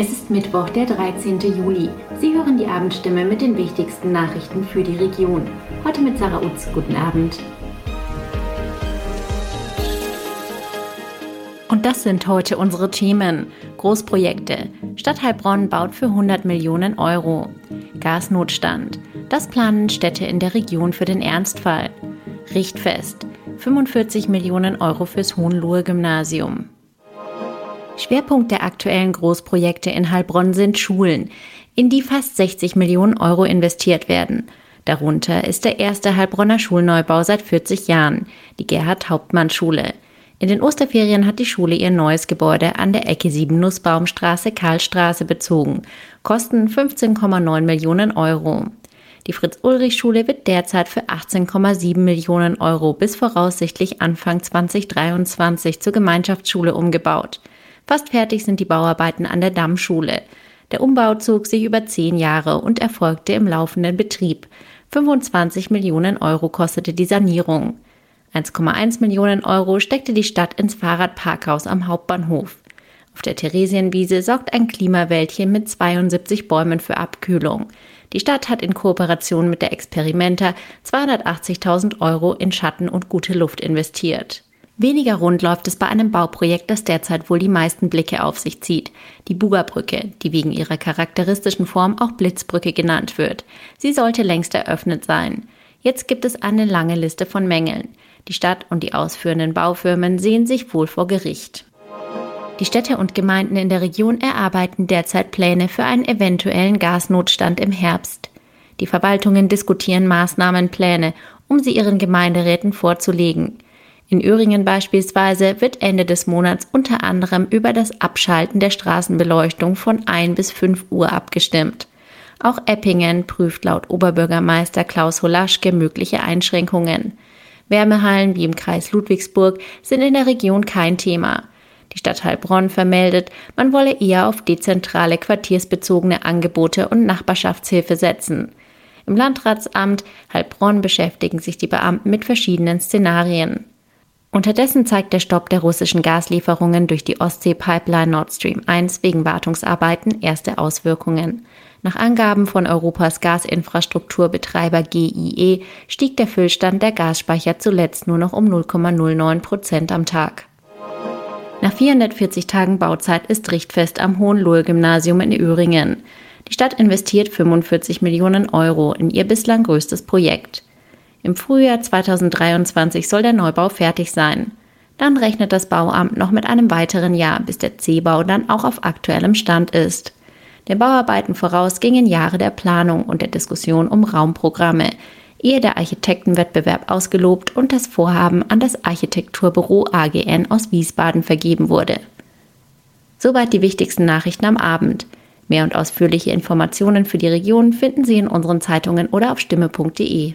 Es ist Mittwoch, der 13. Juli. Sie hören die Abendstimme mit den wichtigsten Nachrichten für die Region. Heute mit Sarah Utz. Guten Abend. Und das sind heute unsere Themen. Großprojekte. Stadt Heilbronn baut für 100 Millionen Euro. Gasnotstand. Das planen Städte in der Region für den Ernstfall. Richtfest. 45 Millionen Euro fürs Hohenlohe-Gymnasium. Schwerpunkt der aktuellen Großprojekte in Heilbronn sind Schulen, in die fast 60 Millionen Euro investiert werden. Darunter ist der erste Heilbronner Schulneubau seit 40 Jahren, die Gerhard-Hauptmann-Schule. In den Osterferien hat die Schule ihr neues Gebäude an der Ecke 7 Nussbaumstraße Karlstraße bezogen. Kosten 15,9 Millionen Euro. Die Fritz-Ulrich-Schule wird derzeit für 18,7 Millionen Euro bis voraussichtlich Anfang 2023 zur Gemeinschaftsschule umgebaut. Fast fertig sind die Bauarbeiten an der Dammschule. Der Umbau zog sich über zehn Jahre und erfolgte im laufenden Betrieb. 25 Millionen Euro kostete die Sanierung. 1,1 Millionen Euro steckte die Stadt ins Fahrradparkhaus am Hauptbahnhof. Auf der Theresienwiese sorgt ein Klimawäldchen mit 72 Bäumen für Abkühlung. Die Stadt hat in Kooperation mit der Experimenta 280.000 Euro in Schatten und gute Luft investiert. Weniger rund läuft es bei einem Bauprojekt, das derzeit wohl die meisten Blicke auf sich zieht. Die Bugerbrücke, die wegen ihrer charakteristischen Form auch Blitzbrücke genannt wird. Sie sollte längst eröffnet sein. Jetzt gibt es eine lange Liste von Mängeln. Die Stadt und die ausführenden Baufirmen sehen sich wohl vor Gericht. Die Städte und Gemeinden in der Region erarbeiten derzeit Pläne für einen eventuellen Gasnotstand im Herbst. Die Verwaltungen diskutieren Maßnahmenpläne, um sie ihren Gemeinderäten vorzulegen. In Öhringen beispielsweise wird Ende des Monats unter anderem über das Abschalten der Straßenbeleuchtung von 1 bis 5 Uhr abgestimmt. Auch Eppingen prüft laut Oberbürgermeister Klaus Holaschke mögliche Einschränkungen. Wärmehallen wie im Kreis Ludwigsburg sind in der Region kein Thema. Die Stadt Heilbronn vermeldet, man wolle eher auf dezentrale quartiersbezogene Angebote und Nachbarschaftshilfe setzen. Im Landratsamt Heilbronn beschäftigen sich die Beamten mit verschiedenen Szenarien. Unterdessen zeigt der Stopp der russischen Gaslieferungen durch die Ostsee-Pipeline Nord Stream 1 wegen Wartungsarbeiten erste Auswirkungen. Nach Angaben von Europas Gasinfrastrukturbetreiber GIE stieg der Füllstand der Gasspeicher zuletzt nur noch um 0,09 Prozent am Tag. Nach 440 Tagen Bauzeit ist Richtfest am Hohenlohe-Gymnasium in Öhringen. Die Stadt investiert 45 Millionen Euro in ihr bislang größtes Projekt. Im Frühjahr 2023 soll der Neubau fertig sein. Dann rechnet das Bauamt noch mit einem weiteren Jahr, bis der C-Bau dann auch auf aktuellem Stand ist. Den Bauarbeiten voraus gingen Jahre der Planung und der Diskussion um Raumprogramme, ehe der Architektenwettbewerb ausgelobt und das Vorhaben an das Architekturbüro AGN aus Wiesbaden vergeben wurde. Soweit die wichtigsten Nachrichten am Abend. Mehr und ausführliche Informationen für die Region finden Sie in unseren Zeitungen oder auf stimme.de.